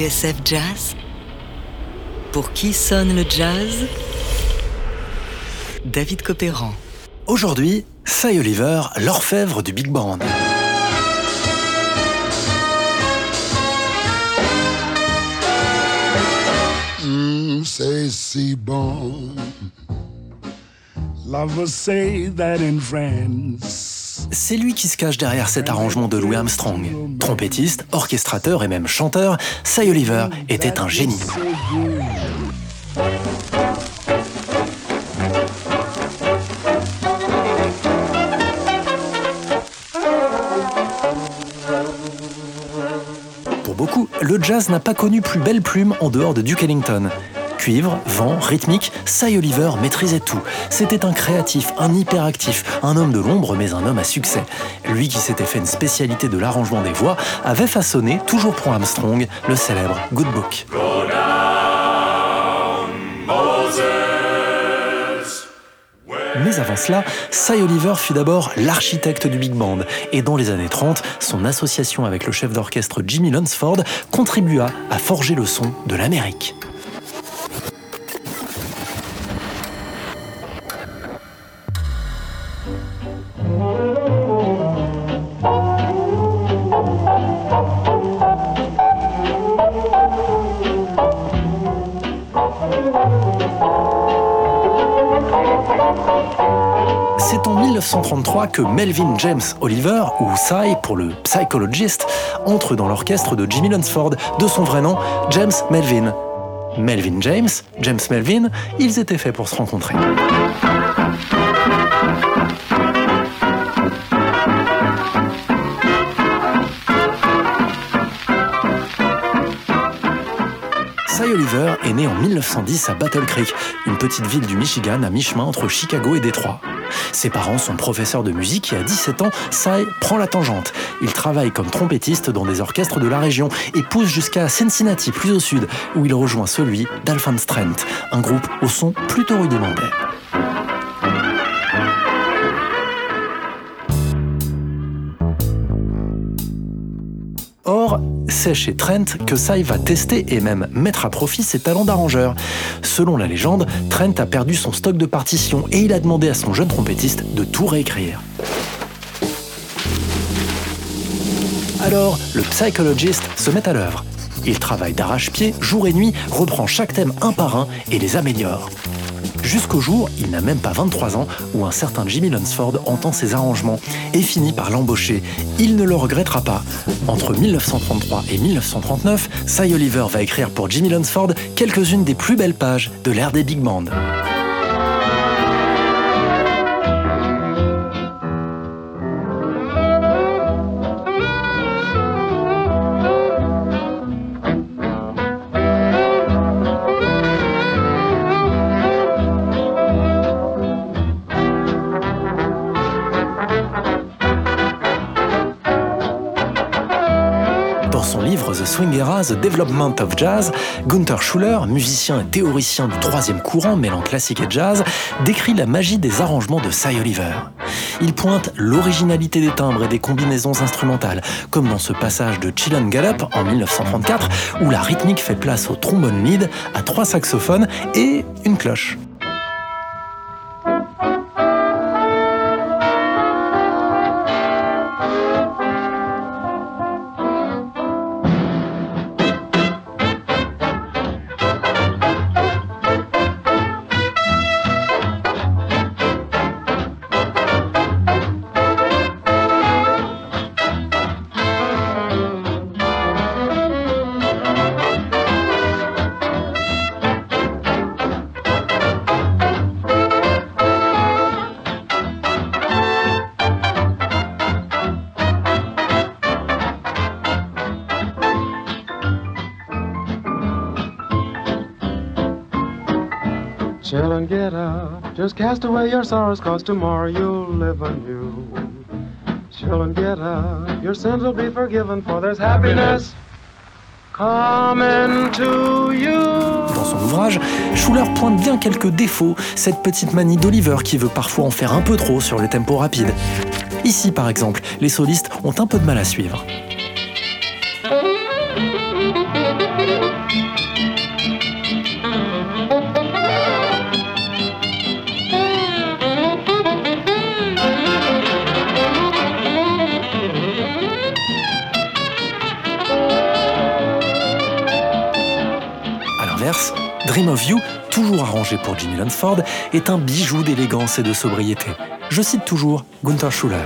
TSF Jazz Pour qui sonne le jazz? David Copéran. Aujourd'hui, Cy Oliver, l'orfèvre du Big Band. Mm, say, C-Bone. Lovers say that in France. C'est lui qui se cache derrière cet arrangement de Louis Armstrong. Trompettiste, orchestrateur et même chanteur, Cy Oliver était un génie. Pour beaucoup, le jazz n'a pas connu plus belle plume en dehors de Duke Ellington. Cuivre, vent, rythmique, Cy Oliver maîtrisait tout. C'était un créatif, un hyperactif, un homme de l'ombre mais un homme à succès. Lui qui s'était fait une spécialité de l'arrangement des voix avait façonné, toujours pour Armstrong, le célèbre Good Book. Mais avant cela, Cy Oliver fut d'abord l'architecte du Big Band, et dans les années 30, son association avec le chef d'orchestre Jimmy Lunsford contribua à forger le son de l'Amérique. 1933 que Melvin James Oliver, ou Cy pour le psychologist, entre dans l'orchestre de Jimmy Lunsford, de son vrai nom, James Melvin. Melvin James, James Melvin, ils étaient faits pour se rencontrer. Est né en 1910 à Battle Creek, une petite ville du Michigan à mi-chemin entre Chicago et Détroit. Ses parents sont professeurs de musique et à 17 ans, Cy prend la tangente. Il travaille comme trompettiste dans des orchestres de la région et pousse jusqu'à Cincinnati, plus au sud, où il rejoint celui d'Alphonse Trent, un groupe au son plutôt rudimentaire. C'est chez Trent que Cy va tester et même mettre à profit ses talents d'arrangeur. Selon la légende, Trent a perdu son stock de partitions et il a demandé à son jeune trompettiste de tout réécrire. Alors, le psychologist se met à l'œuvre. Il travaille d'arrache-pied, jour et nuit, reprend chaque thème un par un et les améliore. Jusqu'au jour, il n'a même pas 23 ans, où un certain Jimmy Lunsford entend ses arrangements et finit par l'embaucher. Il ne le regrettera pas. Entre 1933 et 1939, Cy Oliver va écrire pour Jimmy Lunsford quelques-unes des plus belles pages de l'ère des big bands. The Development of Jazz, Gunther Schuller, musicien et théoricien du troisième courant mêlant classique et jazz, décrit la magie des arrangements de Cy Oliver. Il pointe l'originalité des timbres et des combinaisons instrumentales, comme dans ce passage de Chillin' Gallup en 1934, où la rythmique fait place au trombone lead, à trois saxophones et une cloche. Get up. Just cast away your sorrows, cause tomorrow you'll live anew. Chill and get up. Your sins will be forgiven, for there's happiness coming to you. Dans son ouvrage, Schuller pointe bien quelques défauts, cette petite manie d'Oliver qui veut parfois en faire un peu trop sur les tempos rapides. Ici, par exemple, les solistes ont un peu de mal à suivre. Dream of You, toujours arrangé pour Jimmy Lunsford, est un bijou d'élégance et de sobriété. Je cite toujours Gunther Schuller.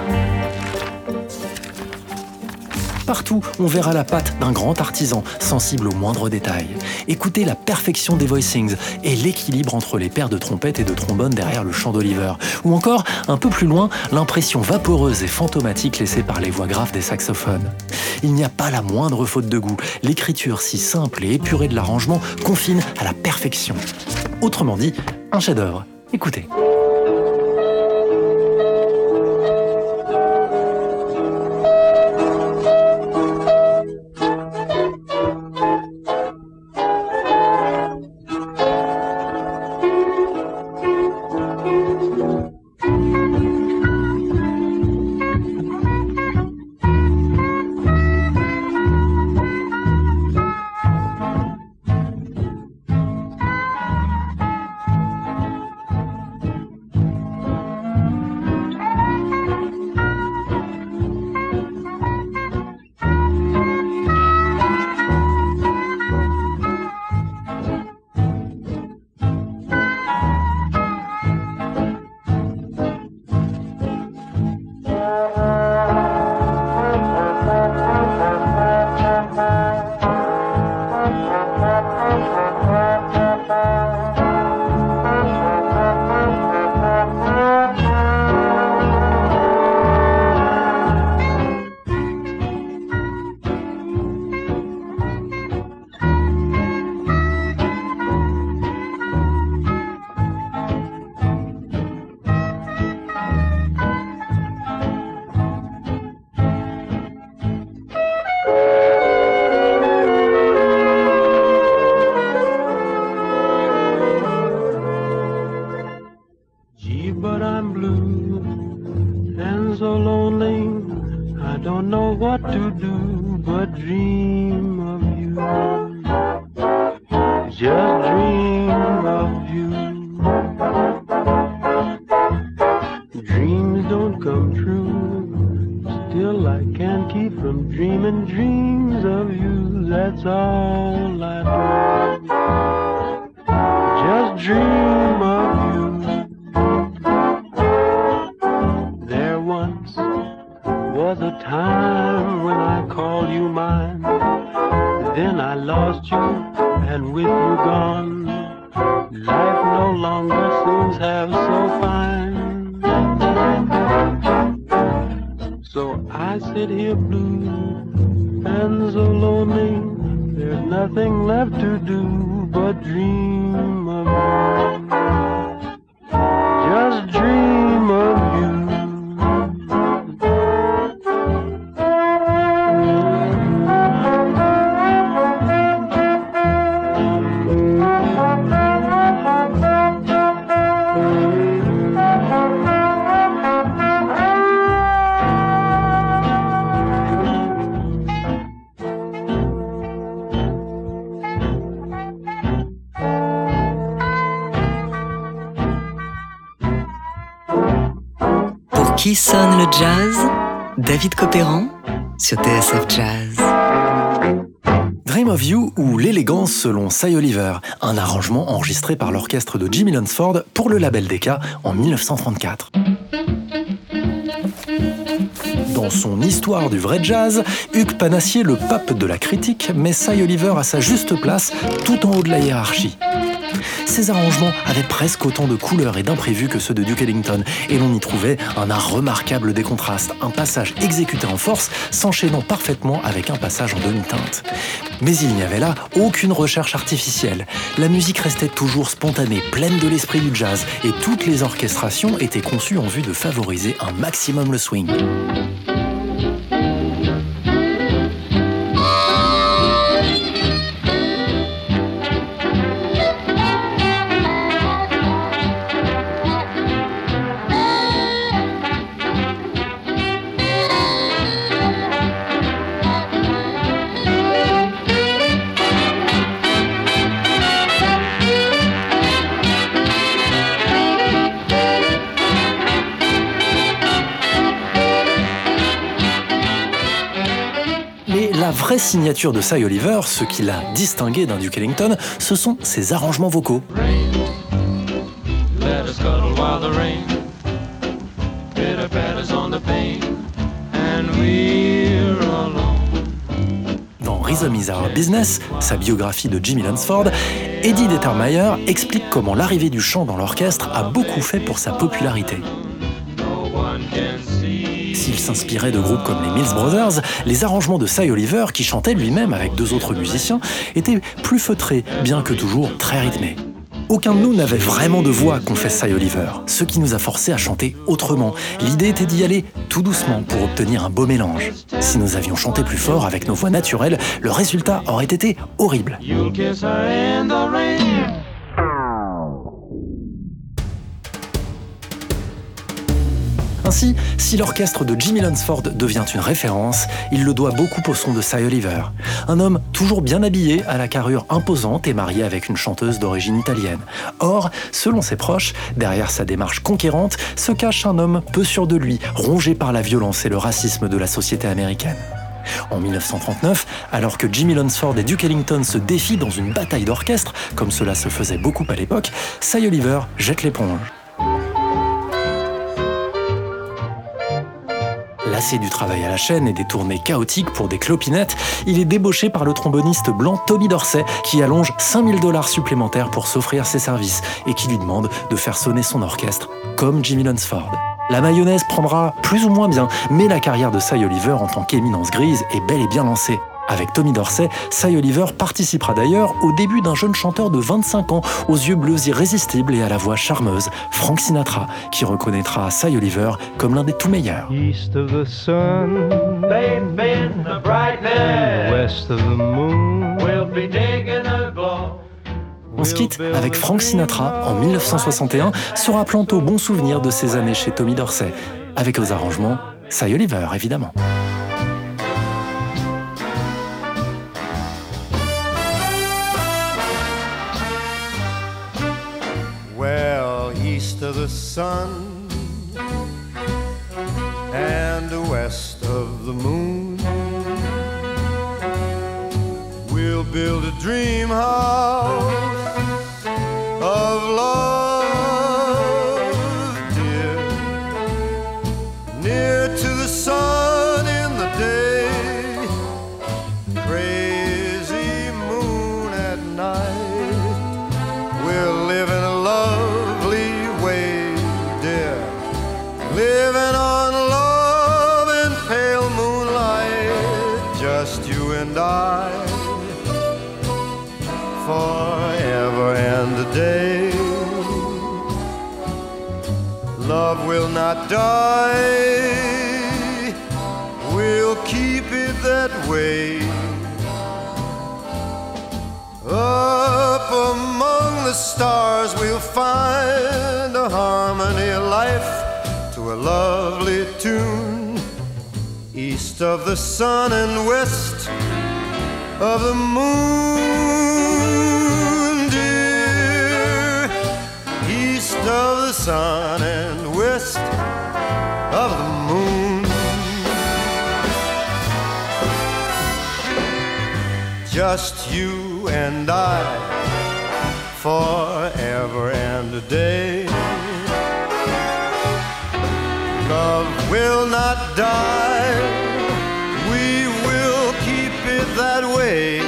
Partout, on verra la patte d'un grand artisan, sensible aux moindres détails. Écoutez la perfection des voicings et l'équilibre entre les paires de trompettes et de trombones derrière le chant d'Oliver. Ou encore, un peu plus loin, l'impression vaporeuse et fantomatique laissée par les voix graves des saxophones. Il n'y a pas la moindre faute de goût. L'écriture si simple et épurée de l'arrangement confine à la perfection. Autrement dit, un chef-d'œuvre. Écoutez. that's all I do. Just dream of you. There once was a time when I called you mine. Then I lost you, and with you gone, life no longer seems half so fine. So I sit here blue and so lonely, there's nothing left to do but dream of you. Just dream of Qui sonne le jazz? David Copéran sur TSF Jazz. Dream of You ou L'élégance selon Cy Oliver, un arrangement enregistré par l'orchestre de Jimmy Lunsford pour le label Decca en 1934. Dans son Histoire du vrai jazz, Hugues Panassier, le pape de la critique, met Cy Oliver à sa juste place tout en haut de la hiérarchie. Ces arrangements avaient presque autant de couleurs et d'imprévus que ceux de Duke Ellington, et l'on y trouvait un art remarquable des contrastes, un passage exécuté en force s'enchaînant parfaitement avec un passage en demi-teinte. Mais il n'y avait là aucune recherche artificielle. La musique restait toujours spontanée, pleine de l'esprit du jazz, et toutes les orchestrations étaient conçues en vue de favoriser un maximum le swing. Signature de Cy Oliver, ce qui l'a distingué d'un Duke Ellington, ce sont ses arrangements vocaux. Dans Rhythm is Our Business, sa biographie de Jimmy Lansford, Eddie Dettermeyer explique comment l'arrivée du chant dans l'orchestre a beaucoup fait pour sa popularité. S'il s'inspirait de groupes comme les Mills Brothers, les arrangements de Cy Oliver, qui chantait lui-même avec deux autres musiciens, étaient plus feutrés, bien que toujours très rythmés. Aucun de nous n'avait vraiment de voix, confesse Cy Oliver, ce qui nous a forcé à chanter autrement. L'idée était d'y aller tout doucement pour obtenir un beau mélange. Si nous avions chanté plus fort avec nos voix naturelles, le résultat aurait été horrible. Ainsi, si l'orchestre de Jimmy Lunsford devient une référence, il le doit beaucoup au son de Cy Oliver. Un homme toujours bien habillé, à la carrure imposante et marié avec une chanteuse d'origine italienne. Or, selon ses proches, derrière sa démarche conquérante, se cache un homme peu sûr de lui, rongé par la violence et le racisme de la société américaine. En 1939, alors que Jimmy Lunsford et Duke Ellington se défient dans une bataille d'orchestre, comme cela se faisait beaucoup à l'époque, Cy Oliver jette l'éponge. Lassé du travail à la chaîne et des tournées chaotiques pour des clopinettes, il est débauché par le tromboniste blanc Tommy Dorsey qui allonge 5000 dollars supplémentaires pour s'offrir ses services et qui lui demande de faire sonner son orchestre comme Jimmy Lunsford. La mayonnaise prendra plus ou moins bien, mais la carrière de Cy Oliver en tant qu'éminence grise est bel et bien lancée. Avec Tommy Dorsey, Cy Oliver participera d'ailleurs au début d'un jeune chanteur de 25 ans aux yeux bleus irrésistibles et à la voix charmeuse, Frank Sinatra, qui reconnaîtra Cy Oliver comme l'un des tout meilleurs. On se quitte avec Frank Sinatra en 1961, se rappelant au bon souvenir de ses années chez Tommy Dorsey, avec aux arrangements Cy Oliver évidemment. Sun and west of the moon. We'll build a dream house Love will not die, we'll keep it that way. Up among the stars, we'll find a harmony of life to a lovely tune. East of the sun and west of the moon, dear. East of the sun and of the moon. Just you and I forever and a day. Love will not die, we will keep it that way.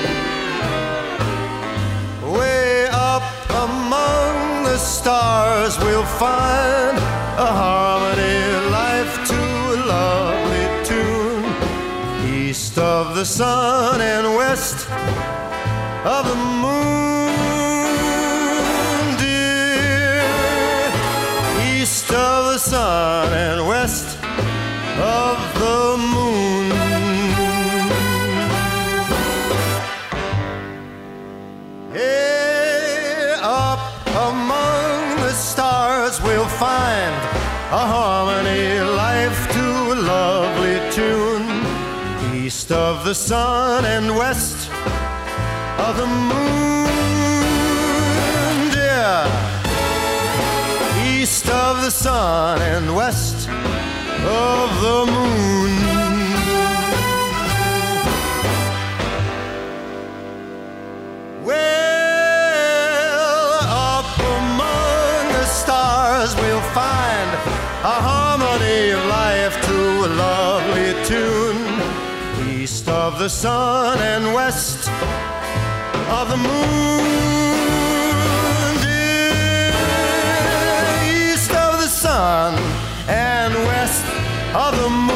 Way up among the stars, we'll find a harmony, life to a lovely tune. East of the sun and west of the moon, dear. East of the sun and west of the moon. Find a harmony, life to a lovely tune. East of the sun and west of the moon, dear. East of the sun and west of the moon. stars we'll find a harmony of life to a lovely tune. East of the sun and west of the moon. Dear, east of the sun and west of the moon.